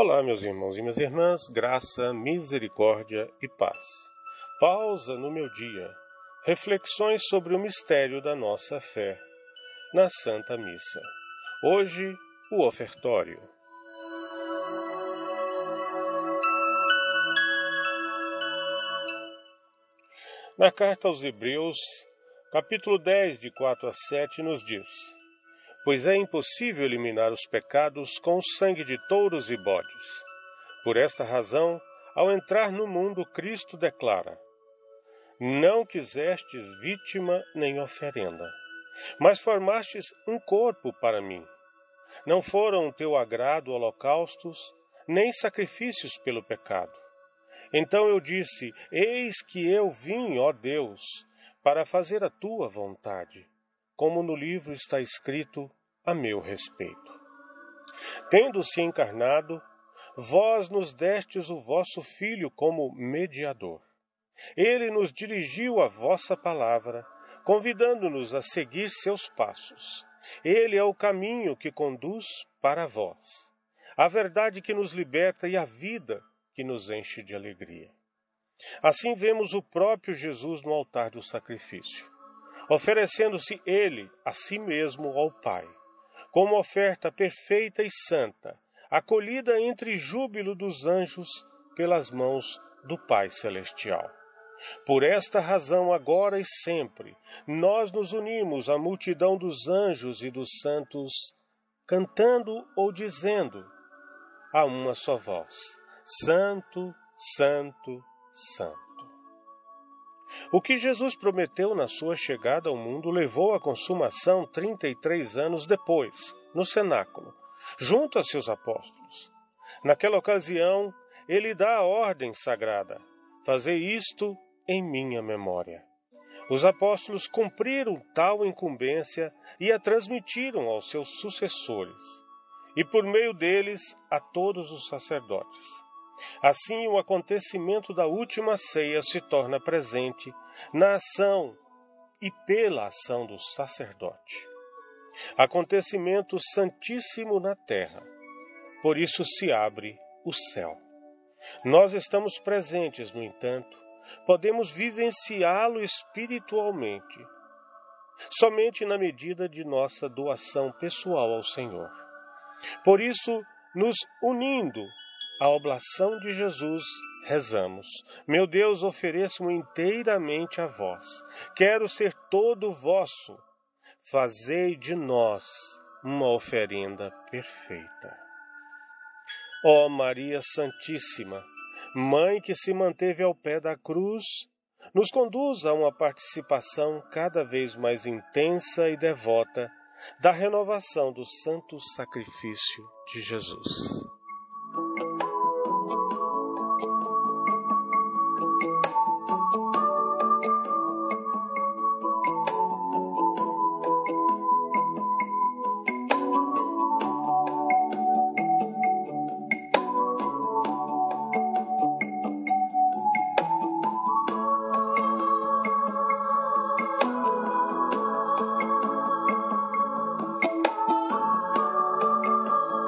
Olá, meus irmãos e minhas irmãs, graça, misericórdia e paz. Pausa no meu dia. Reflexões sobre o mistério da nossa fé na Santa Missa. Hoje, o ofertório. Na carta aos Hebreus, capítulo 10, de 4 a 7, nos diz: pois é impossível eliminar os pecados com o sangue de touros e bodes. Por esta razão, ao entrar no mundo, Cristo declara: Não quisestes vítima nem oferenda, mas formastes um corpo para mim. Não foram teu agrado holocaustos, nem sacrifícios pelo pecado. Então eu disse: Eis que eu vim, ó Deus, para fazer a tua vontade. Como no livro está escrito: a meu respeito. Tendo-se encarnado, vós nos destes o vosso Filho como mediador. Ele nos dirigiu a vossa palavra, convidando-nos a seguir seus passos. Ele é o caminho que conduz para vós, a verdade que nos liberta e a vida que nos enche de alegria. Assim vemos o próprio Jesus no altar do sacrifício, oferecendo-se ele a si mesmo ao Pai como oferta perfeita e santa, acolhida entre júbilo dos anjos pelas mãos do Pai Celestial. Por esta razão, agora e sempre, nós nos unimos à multidão dos anjos e dos santos, cantando ou dizendo a uma só voz: Santo, Santo, Santo. O que Jesus prometeu na sua chegada ao mundo levou à consumação 33 anos depois, no cenáculo, junto a seus apóstolos. Naquela ocasião, ele dá a ordem sagrada: Fazei isto em minha memória. Os apóstolos cumpriram tal incumbência e a transmitiram aos seus sucessores, e por meio deles a todos os sacerdotes. Assim, o acontecimento da última ceia se torna presente na ação e pela ação do sacerdote. Acontecimento santíssimo na terra. Por isso se abre o céu. Nós estamos presentes, no entanto, podemos vivenciá-lo espiritualmente, somente na medida de nossa doação pessoal ao Senhor. Por isso, nos unindo a oblação de Jesus, rezamos: Meu Deus, ofereço-me inteiramente a vós. Quero ser todo vosso. Fazei de nós uma oferenda perfeita. Ó Maria Santíssima, Mãe que se manteve ao pé da cruz, nos conduz a uma participação cada vez mais intensa e devota da renovação do santo sacrifício de Jesus.